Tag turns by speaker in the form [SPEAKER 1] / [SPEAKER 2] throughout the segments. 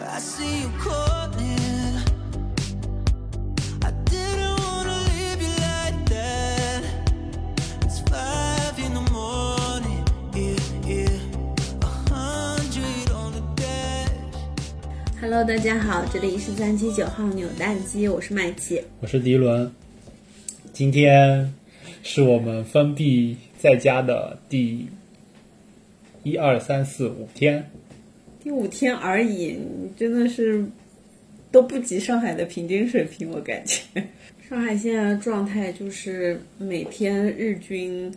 [SPEAKER 1] I see you calling. I didn't wanna leave you like that. It's five in the morning, yeah, yeah. A hundred on the dash.
[SPEAKER 2] Hello，大家好，这里是三七九号扭蛋机，我是麦琪。
[SPEAKER 3] 我是迪伦，今天是我们封闭在家的第一二三四五天，
[SPEAKER 2] 第五天而已，你真的是都不及上海的平均水平，我感觉。上海现在的状态就是每天日均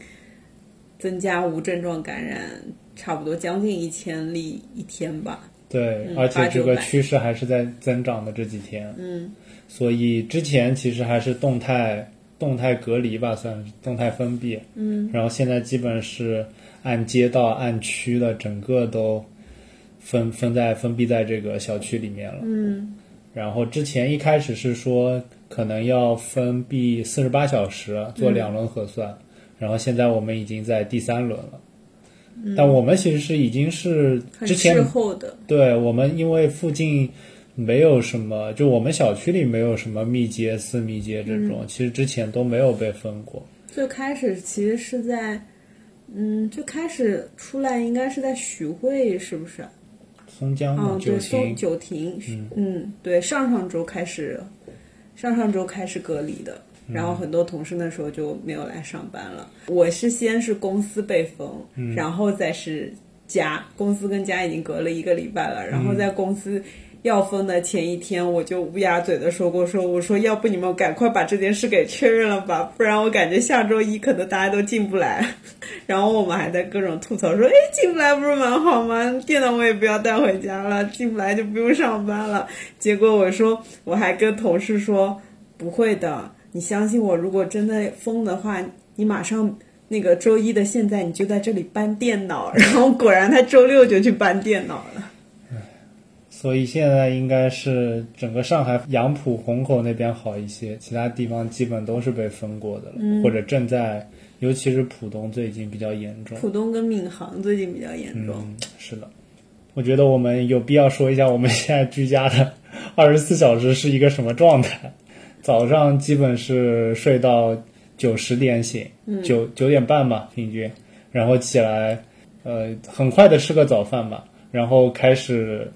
[SPEAKER 2] 增加无症状感染，差不多将近一千例一天吧。
[SPEAKER 3] 对，
[SPEAKER 2] 嗯
[SPEAKER 3] 而且这个趋势还是在增长的这几天，
[SPEAKER 2] 嗯，
[SPEAKER 3] 所以之前其实还是动态动态隔离吧，算是动态封闭，
[SPEAKER 2] 嗯，
[SPEAKER 3] 然后现在基本是按街道按区的整个都分分在封闭在这个小区里面了，
[SPEAKER 2] 嗯，
[SPEAKER 3] 然后之前一开始是说可能要封闭四十八小时做两轮核酸，然后现在我们已经在第三轮了。但我们其实是已经是之前
[SPEAKER 2] 滞后的。
[SPEAKER 3] 对我们，因为附近没有什么，就我们小区里没有什么密接、私密接这种，其实之前都没有被封过。
[SPEAKER 2] 最开始其实是在，嗯，最开始出来应该是在徐汇，是不是？
[SPEAKER 3] 松江嘛，
[SPEAKER 2] 嗯，
[SPEAKER 3] 九
[SPEAKER 2] 对，松
[SPEAKER 3] 亭，
[SPEAKER 2] 九亭，嗯对，上上周开始，上上周开始隔离的，然后很多同事那时候就没有来上班了。我是先是公司被封，然后再是家，公司跟家已经隔了一个礼拜了，然后在公司。要封的前一天，我就乌鸦嘴的说过，说我说要不你们赶快把这件事给确认了吧，不然我感觉下周一可能大家都进不来。然后我们还在各种吐槽说，哎，进不来不是蛮好吗？电脑我也不要带回家了，进不来就不用上班了。结果我说，我还跟同事说，不会的，你相信我，如果真的封的话，你马上。那个周一的现在你就在这里搬电脑，然后果然他周六就去搬电脑了。
[SPEAKER 3] 所以现在应该是整个上海杨浦、虹口那边好一些，其他地方基本都是被封过的了，或者正在，尤其是浦东最近比较严重。
[SPEAKER 2] 浦东跟闵行最近比较严重。
[SPEAKER 3] 嗯，是的，我觉得我们有必要说一下我们现在居家的 二十四小时是一个什么状态。早上基本是睡到九十点醒，九九点半吧平均，然后起来，呃，很快的吃个早饭吧，然后开始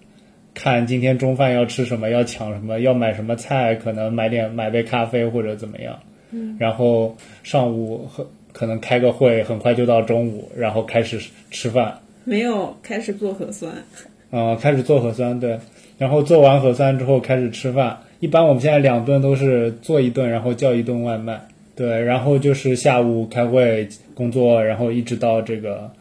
[SPEAKER 3] 看今天中饭要吃什么，要抢什么，要买什么菜，可能买点买杯咖啡或者怎么样，嗯，然后上午很可能开个会，很快就到中午，然后开始吃饭。
[SPEAKER 2] 没有开始做核酸，
[SPEAKER 3] 呃，开始做核酸，对，然后做完核酸之后开始吃饭。一般我们现在两顿都是做一顿，然后叫一顿外卖，对，然后就是下午开会工作，然后一直到这个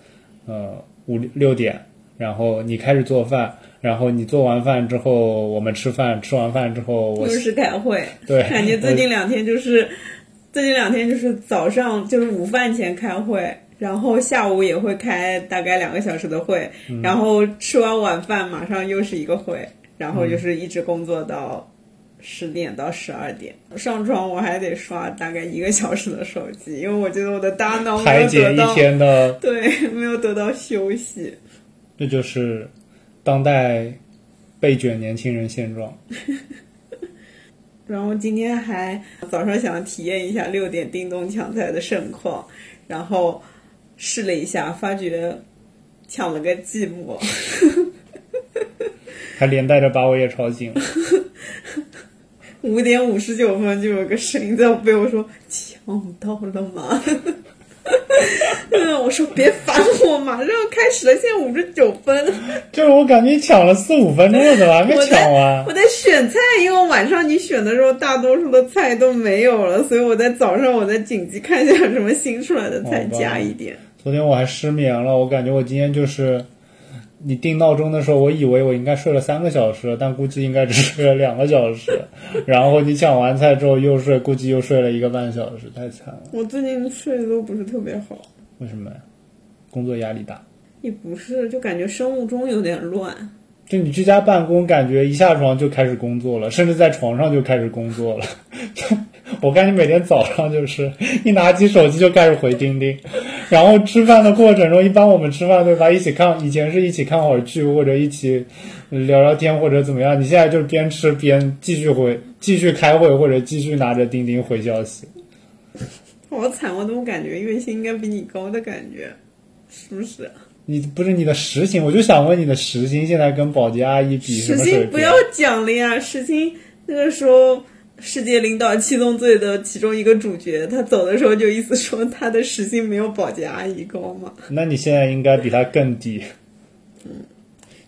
[SPEAKER 3] 呃五六点，然后你开始做饭，然后你做完饭之后我们吃饭，吃完饭之后我
[SPEAKER 2] 又是开会。
[SPEAKER 3] 对
[SPEAKER 2] 感觉最近两天就是，最近两天就是早上就是午饭前开会，然后下午也会开大概两个小时的会，
[SPEAKER 3] 嗯
[SPEAKER 2] 然后吃完晚饭马上又是一个会，然后就是一直工作到十点到十二点。上床我还得刷大概一个小时的手机，因为我觉得我的大脑没有
[SPEAKER 3] 排解一
[SPEAKER 2] 得到
[SPEAKER 3] 天的，
[SPEAKER 2] 对没有得到休息。
[SPEAKER 3] 这就是当代被卷年轻人现状。
[SPEAKER 2] 然后今天还早上想体验一下六点叮咚抢菜的盛况，然后试了一下，发觉抢了个寂寞。
[SPEAKER 3] 还连带着把我也吵醒了。
[SPEAKER 2] 五点五十九分就有个声音在我背后说：“抢到了吗？” 嗯，我说别烦我，马上要开始了，现在五十九分。
[SPEAKER 3] 就是我感觉抢了四五分钟了，怎么还没
[SPEAKER 2] 我
[SPEAKER 3] 抢完
[SPEAKER 2] 在？我在选菜，因为晚上你选的时候，大多数的菜都没有了，所以我在早上我在紧急看一下有什么新出来的菜加一点。
[SPEAKER 3] 昨天我还失眠了，我感觉我今天就是，你定闹钟的时候，我以为我应该睡了三个小时，但估计应该只睡了两个小时。然后你抢完菜之后又睡，估计又睡了一个半小时，太惨了。
[SPEAKER 2] 我最近睡得都不是特别好，
[SPEAKER 3] 为什么呀？工作压力大。
[SPEAKER 2] 也不是，就感觉生物钟有点乱。
[SPEAKER 3] 就你居家办公，感觉一下床就开始工作了，甚至在床上就开始工作了。我看你每天早上就是一拿起手机就开始回钉钉，然后吃饭的过程中，一般我们吃饭对吧？一起看，以前是一起看会儿剧，或者一起聊聊天，或者怎么样。你现在就是边吃边继续回，继续开会，或者继续拿着钉钉回消息。
[SPEAKER 2] 好惨，我怎么感觉月薪应该比你高的感觉，是不是？
[SPEAKER 3] 你不是你的时薪，我就想问你的时薪现在跟保洁阿姨比什
[SPEAKER 2] 时？薪不要讲了呀，时薪那个时候世界领导七宗罪的其中一个主角，他走的时候就意思说他的时薪没有保洁阿姨高嘛。
[SPEAKER 3] 那你现在应该比他更低。
[SPEAKER 2] 嗯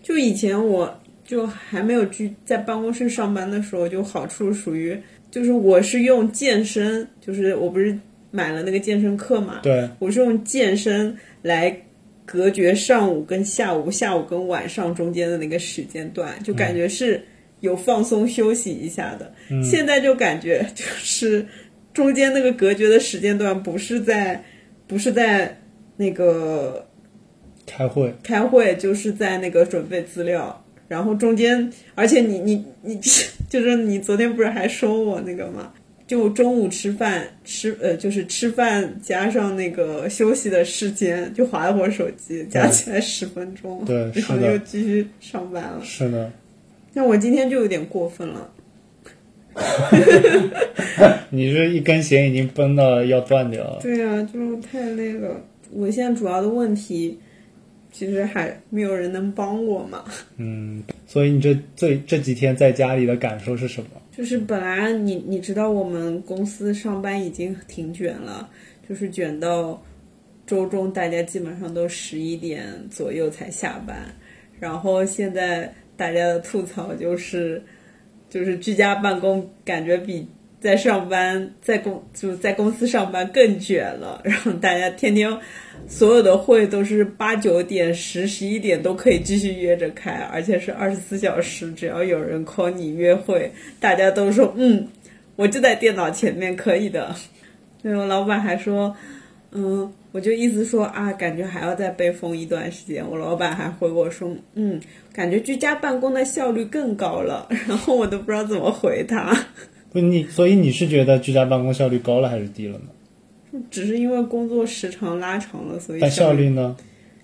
[SPEAKER 2] 就以前我就还没有居在办公室上班的时候，就好处属于就是我是用健身，就是我不是买了那个健身课嘛，
[SPEAKER 3] 对，
[SPEAKER 2] 我是用健身来隔绝上午跟下午、下午跟晚上中间的那个时间段，就感觉是有放松休息一下的。现在就感觉就是中间那个隔绝的时间段不是在不是在那个
[SPEAKER 3] 开会，
[SPEAKER 2] 开会，就是在那个准备资料。然后中间，而且你你你，就是你昨天不是还说我那个吗？就中午吃饭吃呃，就是吃饭加上那个休息的时间，就划了会儿手机，加起来十分钟，
[SPEAKER 3] 对
[SPEAKER 2] 然后又继续上班了。
[SPEAKER 3] 是的，
[SPEAKER 2] 那我今天就有点过分了，
[SPEAKER 3] 你这一根弦已经绷到要断掉了。
[SPEAKER 2] 对啊，就是太累了。我现在主要的问题，其实还没有人能帮我嘛。
[SPEAKER 3] 嗯，所以你这最这几天在家里的感受是什么？
[SPEAKER 2] 就是本来你你知道我们公司上班已经挺卷了，就是卷到周中大家基本上都十一点左右才下班，然后现在大家的吐槽就是，就是居家办公感觉比在上班在公就在公司上班更卷了，然后大家天天所有的会都是八九点、十十一点都可以继续约着开，而且是二十四小时，只要有人 call 你约会，大家都说嗯，我就在电脑前面，可以的。对 我老板还说，嗯，我就意思说啊，感觉还要再被封一段时间。我老板还回我说，嗯，感觉居家办公的效率更高了。然后我都不知道怎么回他，
[SPEAKER 3] 不，你所以你是觉得居家办公效率高了还是低了呢？
[SPEAKER 2] 只是因为工作时长拉长了，所以
[SPEAKER 3] 但效率呢？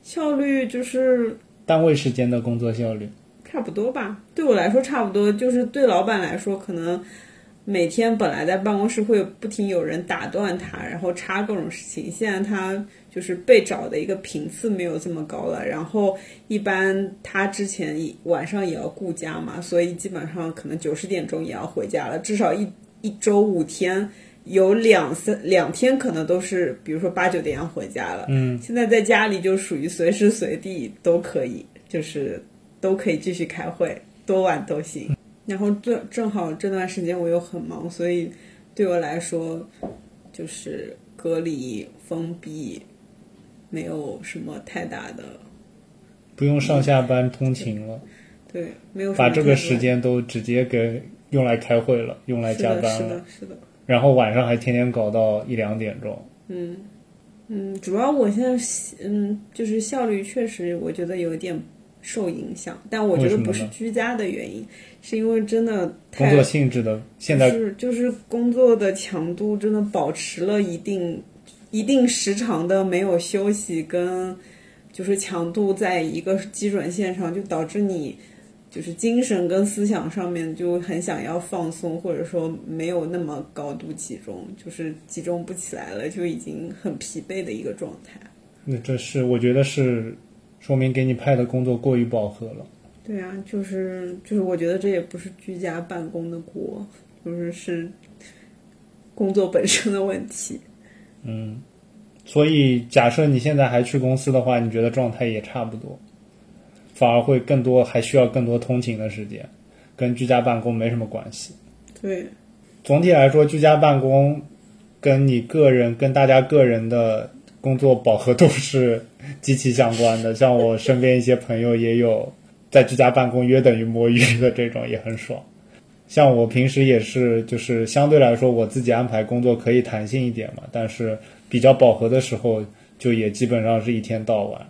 [SPEAKER 2] 效率就是
[SPEAKER 3] 单位时间的工作效率，
[SPEAKER 2] 差不多吧。对我来说差不多，就是对老板来说，可能每天本来在办公室会不停有人打断他，然后插各种事情。现在他就是被找的一个频次没有这么高了，然后一般他之前一晚上也要顾家嘛，所以基本上可能九十点钟也要回家了，至少一一周五天。有两三两天可能都是，比如说八九点要回家了。
[SPEAKER 3] 嗯，
[SPEAKER 2] 现在在家里就属于随时随地都可以，就是都可以继续开会，多晚都行。然后正正好这段时间我又很忙，所以对我来说就是隔离封闭，没有什么太大的
[SPEAKER 3] 不用上下班通勤了，
[SPEAKER 2] 对，没有
[SPEAKER 3] 把这个时间都直接给用来开会了，用来，加班了
[SPEAKER 2] 是的，，是的。
[SPEAKER 3] 然后晚上还天天搞到一两点钟。
[SPEAKER 2] 嗯，主要我现在嗯，就是效率确实我觉得有点受影响，但我觉得不是居家的原因，是因为真的太
[SPEAKER 3] 工作性质的，现在
[SPEAKER 2] 是就是工作的强度真的保持了一定一定时长的没有休息，跟就是强度在一个基准线上，就导致你就是精神跟思想上面就很想要放松，或者说没有那么高度集中，就是集中不起来了，就已经很疲惫的一个状态。
[SPEAKER 3] 那这是我觉得是说明给你派的工作过于饱和了。
[SPEAKER 2] 对啊，就是就是，我觉得这也不是居家办公的锅，就是是工作本身的问题。
[SPEAKER 3] 嗯，所以假设你现在还去公司的话，你觉得状态也差不多，反而会更多，还需要更多通勤的时间，跟居家办公没什么关系。
[SPEAKER 2] 对，
[SPEAKER 3] 总体来说，居家办公跟你个人、跟大家个人的工作饱和度是极其相关的。像我身边一些朋友也有在居家办公约等于摸鱼的这种，也很爽。像我平时也是，就是相对来说我自己安排工作可以弹性一点嘛，但是比较饱和的时候，就也基本上是一天到晚。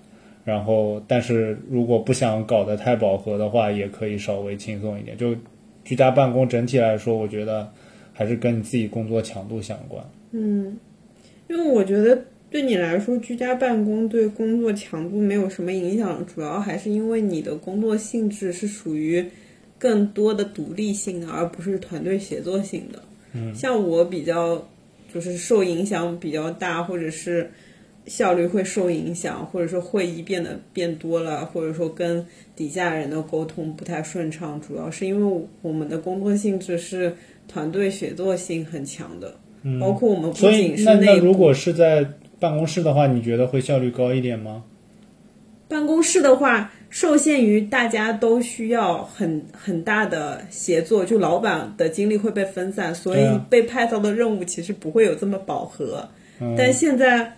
[SPEAKER 3] 然后，但是如果不想搞得太饱和的话，也可以稍微轻松一点。就居家办公整体来说，我觉得还是跟你自己工作强度相关。
[SPEAKER 2] 嗯，因为我觉得对你来说，居家办公对工作强度没有什么影响，主要还是因为你的工作性质是属于更多的独立性的，而不是团队协作性的。嗯，像我比较就是受影响比较大，或者是效率会受影响，或者说会议变得变多了，或者说跟底下人的沟通不太顺畅，主要是因为我们的工作性质是团队协作性很强的，包括我们不
[SPEAKER 3] 所以
[SPEAKER 2] 仅是
[SPEAKER 3] 那那
[SPEAKER 2] 内
[SPEAKER 3] 如果是在办公室的话，你觉得会效率高一点吗？
[SPEAKER 2] 办公室的话，受限于大家都需要很很大的协作，就老板的精力会被分散，所以被派到的任务其实不会有这么饱和。但现在，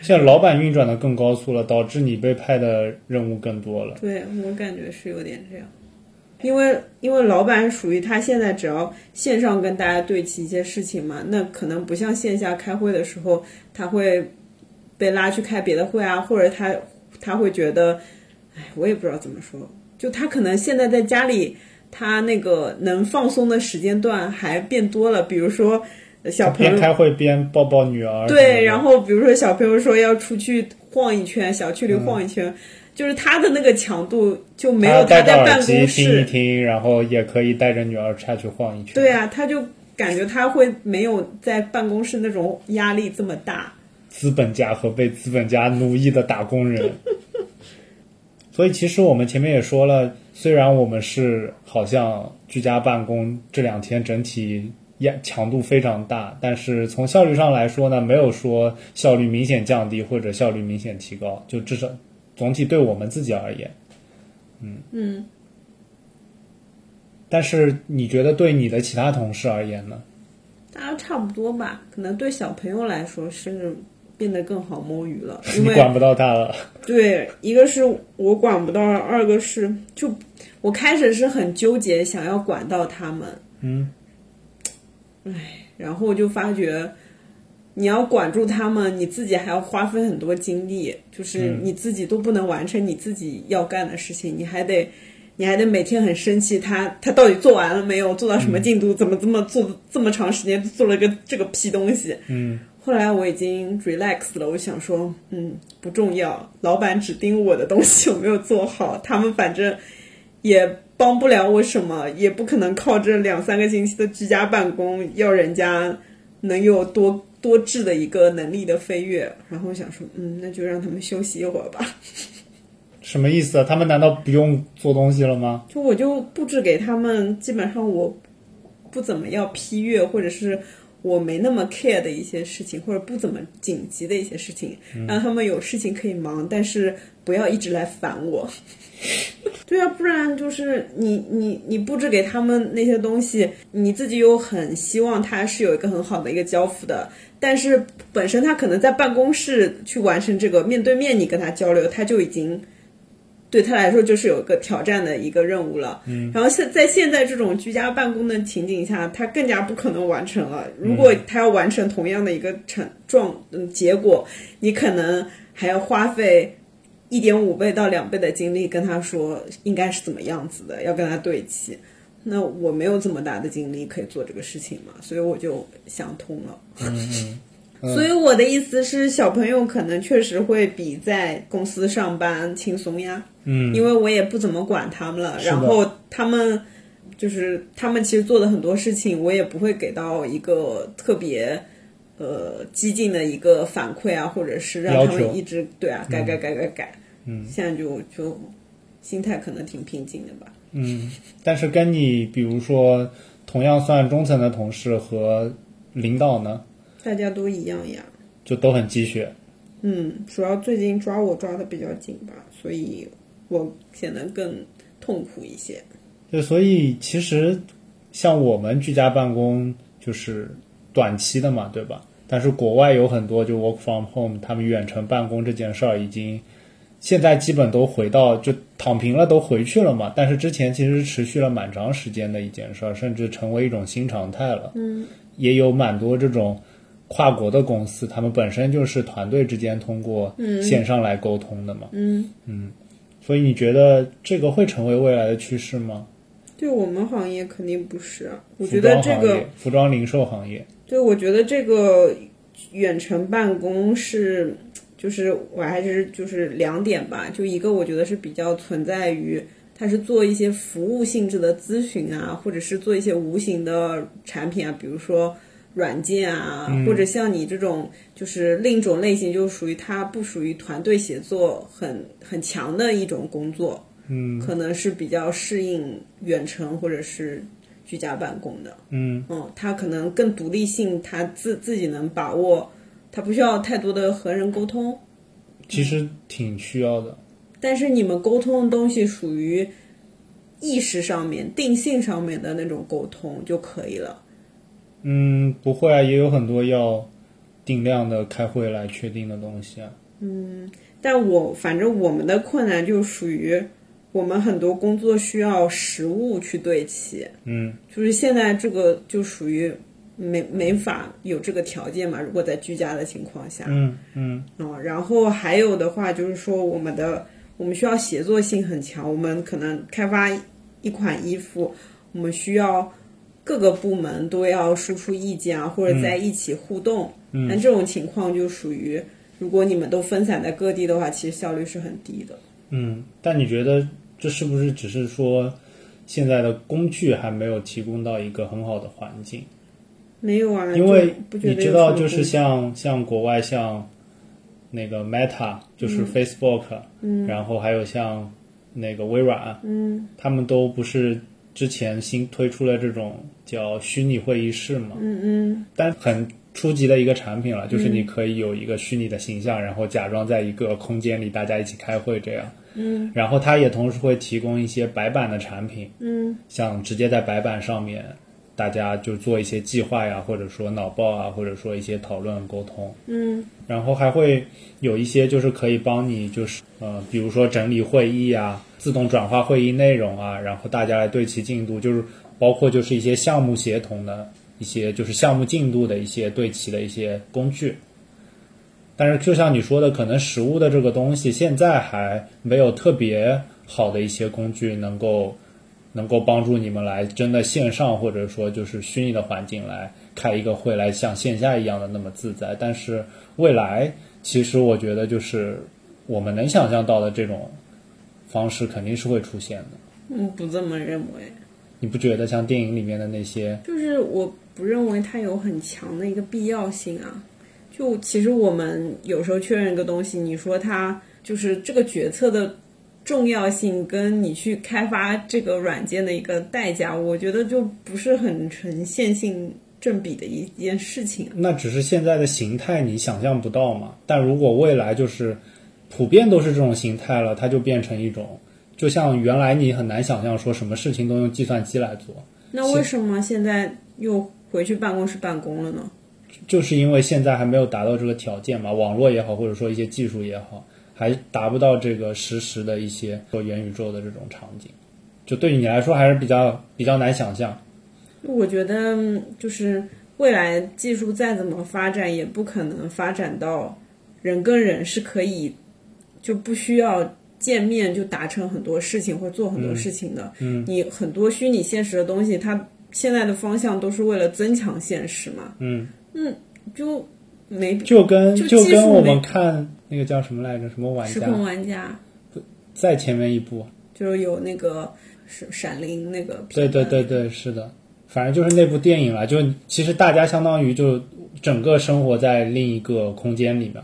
[SPEAKER 3] 现在老板运转的更高速了，导致你被派的任务更多了。
[SPEAKER 2] 对我感觉是有点这样，因为因为老板属于他现在只要线上跟大家对齐一些事情嘛，那可能不像线下开会的时候，他会被拉去开别的会啊，或者他他会觉得，哎，我也不知道怎么说，就他可能现在在家里，他那个能放松的时间段还变多了，比如说呃小朋友
[SPEAKER 3] 边开会边抱抱女儿。
[SPEAKER 2] 对，然后比如说小朋友说要出去晃一圈，小区里晃一圈，就是他的那个强度就没有
[SPEAKER 3] 他
[SPEAKER 2] 在办
[SPEAKER 3] 公室听一
[SPEAKER 2] 公室。
[SPEAKER 3] 听，然后也可以带着女儿下去晃一圈。
[SPEAKER 2] 对啊，他就感觉他会没有在办公室那种压力这么大。
[SPEAKER 3] 资本家和被资本家奴役的打工人。所以其实我们前面也说了，虽然我们是好像居家办公这两天整体压强度非常大，但是从效率上来说呢，没有说效率明显降低或者效率明显提高，就至少总体对我们自己而言，嗯
[SPEAKER 2] 嗯，
[SPEAKER 3] 但是你觉得对你的其他同事而言呢？
[SPEAKER 2] 大家差不多吧，可能对小朋友来说是变得更好摸鱼了，因为
[SPEAKER 3] 你管不到他了，
[SPEAKER 2] 对，一个是我管不到，二个是就我开始是很纠结，想要管到他们，
[SPEAKER 3] 嗯，
[SPEAKER 2] 唉，然后我就发觉，你要管住他们，你自己还要花费很多精力，就是你自己都不能完成你自己要干的事情，你还得。你还得每天很生气，他他到底做完了没有？做到什么进度？怎么这么做这么长时间做了个这个屁东西？
[SPEAKER 3] 嗯，
[SPEAKER 2] 后来我已经 relax 了，我想说，嗯，不重要，老板只盯我的东西有没有做好，他们反正也帮不了我什么，也不可能靠这两三个星期的居家办公要人家能有多多质的一个能力的飞跃。然后我想说，嗯，那就让他们休息一会儿吧。
[SPEAKER 3] 什么意思啊？他们难道不用做东西了吗？
[SPEAKER 2] 就我就布置给他们，基本上我不怎么要批阅，或者是我没那么 care 的一些事情，或者不怎么紧急的一些事情，让他们有事情可以忙，但是不要一直来烦我。对啊，不然就是你你你布置给他们那些东西，你自己又很希望他是有一个很好的一个交付的，但是本身他可能在办公室去完成这个面对面你跟他交流，他就已经对他来说就是有一个挑战的一个任务了。嗯，然后现在现在这种居家办公的情景下，他更加不可能完成了。如果他要完成同样的一个成状嗯结果，你可能还要花费。一点五倍到两倍的精力跟他说应该是怎么样子的，要跟他对齐。那我没有这么大的精力可以做这个事情嘛，所以我就想通了。
[SPEAKER 3] 嗯嗯，
[SPEAKER 2] 所以我的意思是，小朋友可能确实会比在公司上班轻松呀。
[SPEAKER 3] 嗯，
[SPEAKER 2] 因为我也不怎么管他们了，然后他们就是他们其实做的很多事情，我也不会给到一个特别呃激进的一个反馈啊，或者是让他们一直对啊改改改改改。嗯，现在就就心态可能挺平静的吧。
[SPEAKER 3] 嗯，但是跟你比如说同样算中层的同事和领导呢，
[SPEAKER 2] 大家都一样呀。
[SPEAKER 3] 就都很积血。
[SPEAKER 2] 嗯，主要最近抓我抓的比较紧吧，所以我显得更痛苦一些。
[SPEAKER 3] 对，所以其实像我们居家办公就是短期的嘛，对吧？但是国外有很多就 work from home，他们远程办公这件事儿已经现在基本都回到就躺平了，都回去了嘛。但是之前其实持续了蛮长时间的一件事儿，甚至成为一种新常态了。
[SPEAKER 2] 嗯，
[SPEAKER 3] 也有蛮多这种跨国的公司，他们本身就是团队之间通过线上来沟通的嘛。
[SPEAKER 2] 嗯嗯，
[SPEAKER 3] 所以你觉得这个会成为未来的趋势吗？
[SPEAKER 2] 对我们行业肯定不是啊。我觉得这个
[SPEAKER 3] 装、服装零售行业，
[SPEAKER 2] 对，我觉得这个远程办公是，就是我还是就是两点吧，就一个我觉得是比较存在于。它是做一些服务性质的咨询啊，或者是做一些无形的产品啊，比如说软件啊，或者像你这种就是另一种类型，就属于它不属于团队协作很很强的一种工作，
[SPEAKER 3] 嗯
[SPEAKER 2] 可能是比较适应远程或者是居家办公的。
[SPEAKER 3] 嗯
[SPEAKER 2] 嗯，他可能更独立性，他自自己能把握，他不需要太多的和人沟通。
[SPEAKER 3] 其实挺需要的。
[SPEAKER 2] 但是你们沟通的东西属于意识上面、定性上面的那种沟通就可以了。
[SPEAKER 3] 嗯，不会啊，也有很多要定量的开会来确定的东西啊。
[SPEAKER 2] 嗯但我反正我们的困难就属于我们很多工作需要实物去对齐，
[SPEAKER 3] 嗯
[SPEAKER 2] 就是现在这个就属于没没法有这个条件嘛。如果在居家的情况下，
[SPEAKER 3] 嗯嗯
[SPEAKER 2] 嗯，然后还有的话就是说，我们的我们需要协作性很强，我们可能开发一款衣服，我们需要各个部门都要输出意见啊，或者在一起互动。嗯，那这种情况就属于，如果你们都分散在各地的话，其实效率是很低的。
[SPEAKER 3] 嗯。但你觉得这是不是只是说现在的工具还没有提供到一个很好的环境？
[SPEAKER 2] 没有啊，
[SPEAKER 3] 因为你知道，就是像像国外像那个 Meta，就是 Facebook，嗯，然后还有像那个微软，嗯，他们都不是之前新推出了这种叫虚拟会议室嘛，嗯嗯，但很初级的一个产品了，就是你可以有一个虚拟的形象，然后假装在一个空间里大家一起开会这样。嗯，然后它也同时会提供一些白板的产品，嗯，像直接在白板上面大家就做一些计划呀，或者说脑报啊，或者说一些讨论沟通。嗯，然后还会有一些就是可以帮你就是呃，比如说整理会议啊，自动转化会议内容啊，然后大家来对齐进度，就是包括就是一些项目协同的一些就是项目进度的一些对齐的一些工具。但是就像你说的，可能实物的这个东西现在还没有特别好的一些工具能够能够帮助你们来真的线上或者说就是虚拟的环境来开一个会，来像线下一样的那么自在。但是未来，其实我觉得就是我们能想象到的这种方式肯定是会出现的。
[SPEAKER 2] 嗯，不这么认为。
[SPEAKER 3] 你不觉得像电影里面的那些，
[SPEAKER 2] 就是我不认为它有很强的一个必要性啊。就其实我们有时候确认一个东西，你说它就是这个决策的重要性，跟你去开发这个软件的一个代价，我觉得就不是很呈线性正比的一件事情啊。
[SPEAKER 3] 那只是现在的形态你想象不到嘛？但如果未来就是普遍都是这种形态了，它就变成一种，就像原来你很难想象说什么事情都用计算机来做，
[SPEAKER 2] 那为什么现在又回去办公室办公了呢？
[SPEAKER 3] 就是因为现在还没有达到这个条件嘛，网络也好，或者说一些技术也好，还达不到这个实时的一些做元宇宙的这种场景，就对于你来说还是比较比较难想象。
[SPEAKER 2] 我觉得嗯就是未来技术再怎么发展，也不可能发展到人跟人是可以就不需要见面就达成很多事情或做很多事情的。嗯，你很多虚拟现实的东西，它现在的方向都是为了增强现实嘛。
[SPEAKER 3] 嗯嗯
[SPEAKER 2] 就没
[SPEAKER 3] 就跟
[SPEAKER 2] 就
[SPEAKER 3] 跟我们看那个叫什么来着，什么玩家
[SPEAKER 2] 时空玩家
[SPEAKER 3] 再前面一步，
[SPEAKER 2] 就是有那个是闪灵那个
[SPEAKER 3] 对对对对，是的，反正就是那部电影了。就其实大家相当于就整个生活在另一个空间里面，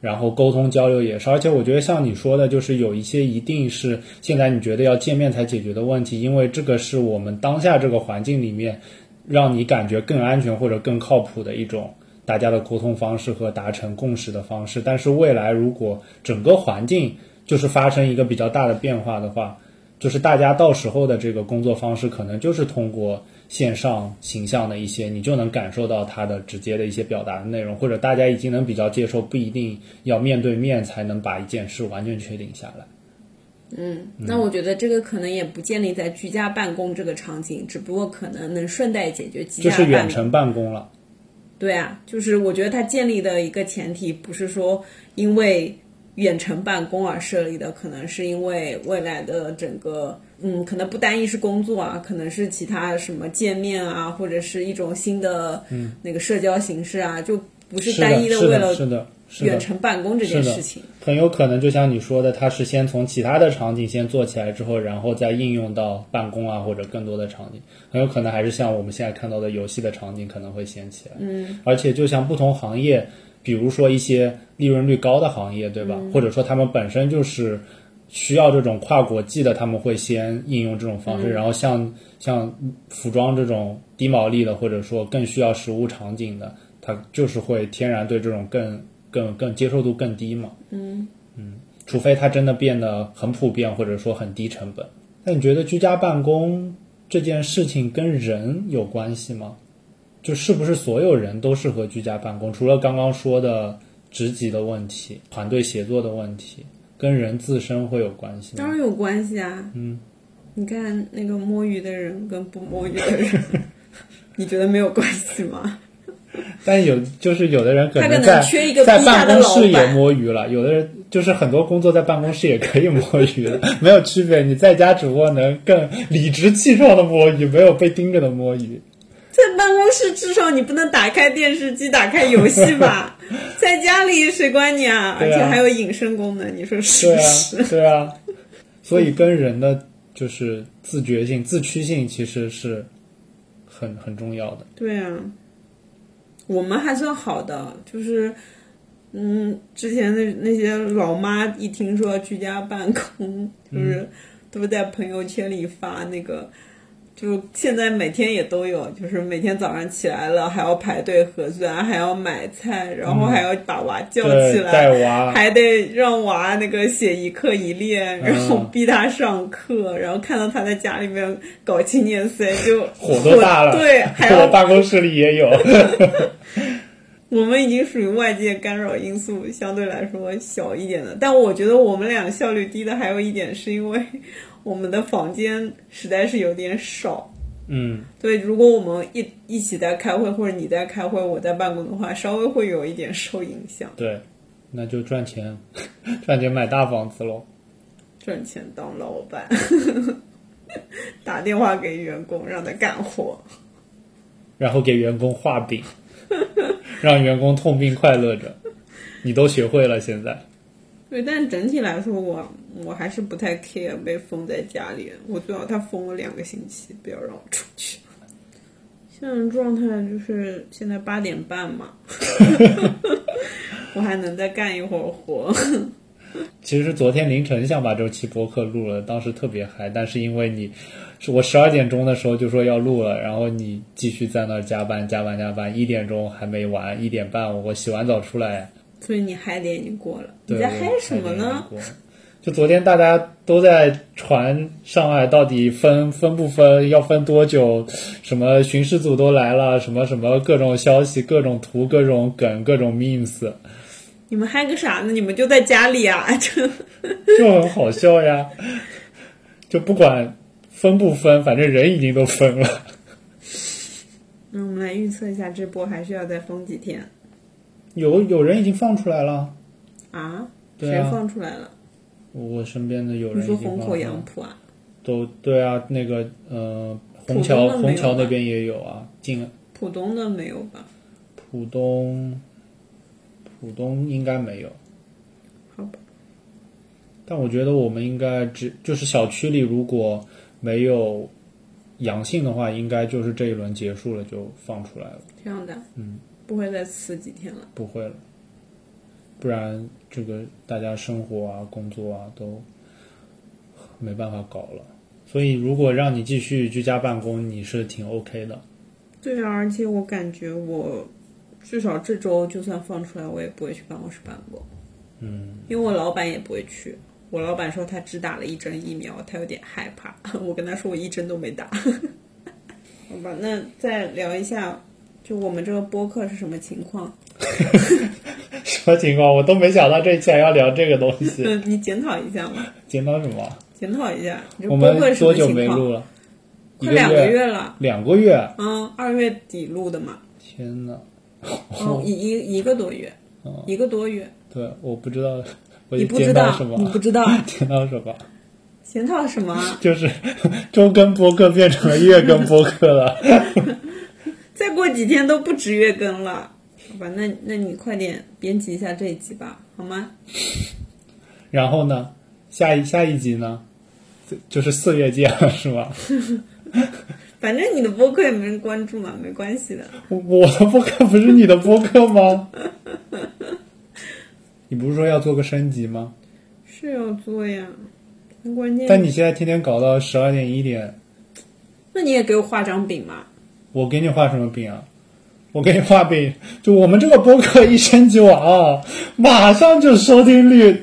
[SPEAKER 3] 然后沟通交流也是。而且我觉得像你说的，就是有一些一定是现在你觉得要见面才解决的问题，因为这个是我们当下这个环境里面让你感觉更安全或者更靠谱的一种。大家的沟通方式和达成共识的方式，但是未来如果整个环境就是发生一个比较大的变化的话，就是大家到时候的这个工作方式，可能就是通过线上形象的一些，你就能感受到它的直接的一些表达的内容，或者大家已经能比较接受，不一定要面对面才能把一件事完全确定下来。
[SPEAKER 2] 嗯那我觉得这个可能也不建立在居家办公这个场景，只不过可能能顺带解决居
[SPEAKER 3] 就。是远程办公了，
[SPEAKER 2] 对啊，就是我觉得它建立的一个前提不是说因为远程办公而设立的，可能是因为未来的整个，嗯，可能不单一是工作啊，可能是其他什么见面啊，或者是一种新的那个社交形式啊，就不是
[SPEAKER 3] 是
[SPEAKER 2] 单一
[SPEAKER 3] 的，
[SPEAKER 2] 为了
[SPEAKER 3] 是的，是
[SPEAKER 2] 远。程办公这件事情。
[SPEAKER 3] 很有可能就像你说的，它是先从其他的场景先做起来之后，然后再应用到办公啊或者更多的场景。很有可能还是像我们现在看到的游戏的场景可能会先起来。嗯，而且就像不同行业，比如说一些利润率高的行业，对吧？或者说他们本身就是需要这种跨国际的，他们会先应用这种方式。然后像像服装这种低毛利的，或者说更需要实物场景的，它就是会天然对这种更更更接受度更低嘛。嗯嗯除非它真的变得很普遍，或者说很低成本。那你觉得居家办公这件事情跟人有关系吗？就是不是所有人都适合居家办公？除了刚刚说的职级的问题、团队协作的问题，跟人自身会有关系吗？
[SPEAKER 2] 当然有关系啊。嗯，你看那个摸鱼的人跟不摸鱼的人，你觉得没有关系吗？
[SPEAKER 3] 但有就是有的人可
[SPEAKER 2] 能
[SPEAKER 3] 在在办公室也摸鱼了，有的人就是很多工作在办公室也可以摸鱼的，没有区别。你在家只不过能更理直气壮的摸鱼，没有被盯着的摸鱼。
[SPEAKER 2] 在办公室至少你不能打开电视机、打开游戏吧？在家里谁管你啊？而且还有隐身功能，你说是
[SPEAKER 3] 啊
[SPEAKER 2] 不是？，
[SPEAKER 3] 对啊，所以跟人的就是自觉性、自驱性其实是很很重要的。
[SPEAKER 2] 对啊，我们还算好的，就是，嗯，之前的那些老妈一听说居家办公，就是都在朋友圈里发那个。就现在每天也都有，就是每天早上起来了还要排队核酸，还要买菜，然后还要把娃叫起
[SPEAKER 3] 对，
[SPEAKER 2] 来，
[SPEAKER 3] 带娃，
[SPEAKER 2] 还得让娃那个写一课一练，然后逼他上课，然后看到他在家里面搞青年 C 就
[SPEAKER 3] 火都大了。
[SPEAKER 2] 对，还
[SPEAKER 3] 我
[SPEAKER 2] 要
[SPEAKER 3] 办公室里也有。
[SPEAKER 2] 我们已经属于外界干扰因素相对来说小一点的，但我觉得我们俩效率低的还有一点是因为我们的房间实在是有点少。
[SPEAKER 3] 嗯，
[SPEAKER 2] 对，如果我们一一起在开会，或者你在开会，我在办公的话，稍微会有一点受影响。
[SPEAKER 3] 对，那就赚钱，赚钱买大房子喽。
[SPEAKER 2] 赚钱当老板，打电话给员工让他干活。
[SPEAKER 3] 然后给员工画饼，让员工痛并快乐着。你都学会了，现在。
[SPEAKER 2] 对，但整体来说，我我还是不太 care 被封在家里。我最好他封我两个星期，不要让我出去。现在状态就是现在八点半嘛，我还能再干一会儿活。
[SPEAKER 3] 其实昨天凌晨想把这期播客录了，当时特别嗨，但是因为你，是我十二点钟的时候就说要录了，然后你继续在那加班加班加班，一点钟还没完，一点半我洗完澡出来，
[SPEAKER 2] 所以你嗨点已经过了，你，在嗨什么呢？
[SPEAKER 3] 就昨天大家都在传上海到底分分不分，要分多久？什么巡视组都来了，什么什么各种消息、各种图、各种梗、各种 memes，
[SPEAKER 2] 你们嗨个啥呢？你们就在家里啊，就
[SPEAKER 3] 就很好笑呀。就不管分不分，反正人已经都分了。
[SPEAKER 2] 那我们来预测一下，这波还需要再封几天
[SPEAKER 3] 有有人已经放出来了，
[SPEAKER 2] 啊？
[SPEAKER 3] 对啊
[SPEAKER 2] 谁放出来了？
[SPEAKER 3] 我身边的有
[SPEAKER 2] 你说
[SPEAKER 3] 人已经
[SPEAKER 2] 虹口
[SPEAKER 3] 放出来了，
[SPEAKER 2] 杨浦啊？
[SPEAKER 3] 都对啊，那个呃，虹桥
[SPEAKER 2] 的没有
[SPEAKER 3] 虹桥那
[SPEAKER 2] 吧
[SPEAKER 3] 边也有啊，进
[SPEAKER 2] 浦东的没有吧？
[SPEAKER 3] 浦东，浦东应该没有。
[SPEAKER 2] 好吧，
[SPEAKER 3] 但我觉得我们应该只就是小区里如果没有阳性的话，应该就是这一轮结束了就放出来了，
[SPEAKER 2] 这样的，嗯，不会再吃几天了。
[SPEAKER 3] 不会了，不然这个大家生活啊、工作啊都没办法搞了。所以如果让你继续居家办公，你是挺 OK 的。
[SPEAKER 2] 对啊，而且我感觉我至少这周就算放出来，我也不会去办公室办公。
[SPEAKER 3] 嗯，
[SPEAKER 2] 因为我老板也不会去。我老板说他只打了一针疫苗，他有点害怕。我跟他说我一针都没打。好吧，那再聊一下，就我们这个播客是什么情况？
[SPEAKER 3] 什么情况？我都没想到这一期还要聊这个东西。
[SPEAKER 2] 嗯，你检讨一下嘛，
[SPEAKER 3] 检讨什么？
[SPEAKER 2] 检讨一下，你这
[SPEAKER 3] 我
[SPEAKER 2] 播客是什
[SPEAKER 3] 们多久？没录了？
[SPEAKER 2] 快两
[SPEAKER 3] 个
[SPEAKER 2] 个月了，
[SPEAKER 3] 两个月。
[SPEAKER 2] 嗯，二月底录的嘛，
[SPEAKER 3] 天呐，
[SPEAKER 2] 哦，一一一个多月，一个多月，
[SPEAKER 3] 对，我不知道，我
[SPEAKER 2] 你不知道
[SPEAKER 3] 什，么？
[SPEAKER 2] 你不知道，
[SPEAKER 3] 检讨什么？
[SPEAKER 2] 检讨什么啊？
[SPEAKER 3] 就是周更播客变成了月更播客了。
[SPEAKER 2] 再过几天都不止月更了。好吧，那那你快点编辑一下这一集吧，好吗？
[SPEAKER 3] 然后呢，下一下一集呢，就就是四月见了，是吧？
[SPEAKER 2] 反正你的播客也没人关注嘛，没关系的。
[SPEAKER 3] 我我的播客不是你的播客吗？你不是说要做个升级吗？
[SPEAKER 2] 是要做呀，很关键。
[SPEAKER 3] 但你现在天天搞到十二点一点，
[SPEAKER 2] 那你也给我画张饼嘛？
[SPEAKER 3] 我给你画什么饼啊？我给你画饼，就我们这个播客一升级完啊，马上就收听率，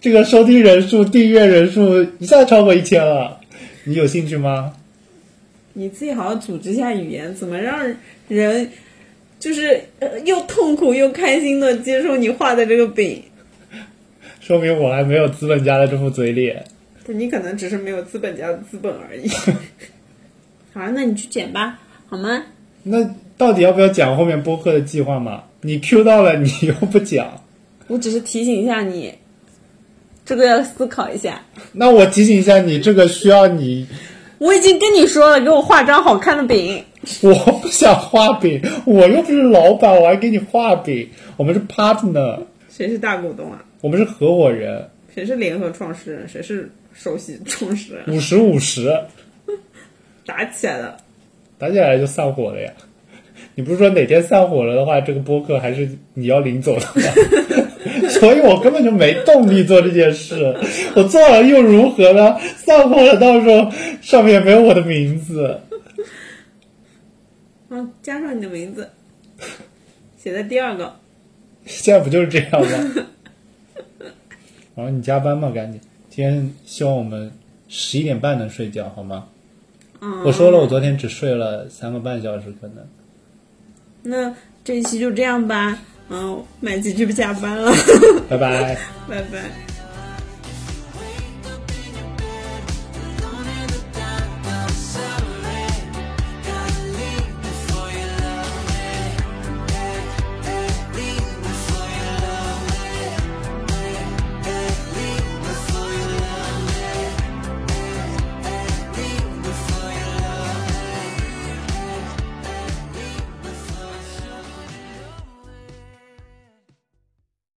[SPEAKER 3] 这个收听人数、订阅人数一下超过一千了。你有兴趣吗？
[SPEAKER 2] 你自己好好组织一下语言，怎么让人就是呃又痛苦又开心的接受你画的这个饼？
[SPEAKER 3] 说明我还没有资本家的这副嘴脸。
[SPEAKER 2] 不，你可能只是没有资本家的资本而已。好，那你去剪吧，好吗？
[SPEAKER 3] 那到底要不要讲后面播客的计划嘛？你 Q 到了，你 又不讲。
[SPEAKER 2] 我只是提醒一下你，这个要思考一下。
[SPEAKER 3] 那我提醒一下你，这个需要你。
[SPEAKER 2] 我已经跟你说了，给我画张好看的饼。
[SPEAKER 3] 我不想画饼，我又不是老板，我还给你画饼。我们是 partner，
[SPEAKER 2] 谁是大股东啊？
[SPEAKER 3] 我们是合伙人，
[SPEAKER 2] 谁是联合创始人？谁是首席创始人？
[SPEAKER 3] 五十五十，
[SPEAKER 2] 打起来了。
[SPEAKER 3] 打起来就散伙了呀。你不是说哪天散伙了的话，这个播客还是你要领走的吗？所以我根本就没动力做这件事。我做了又如何呢？散伙了，到时候上面也没有我的名字。
[SPEAKER 2] 嗯，加上你的名字，写在第二个。
[SPEAKER 3] 现在不就是这样吗？然后你加班吧，赶紧。今天希望我们十一点半能睡觉，好吗？
[SPEAKER 2] 嗯，
[SPEAKER 3] 我说了，我昨天只睡了三个半小时，可能。
[SPEAKER 2] 那这一期就这样吧。嗯，麦吉去加班了，
[SPEAKER 3] 拜拜。
[SPEAKER 2] 拜拜。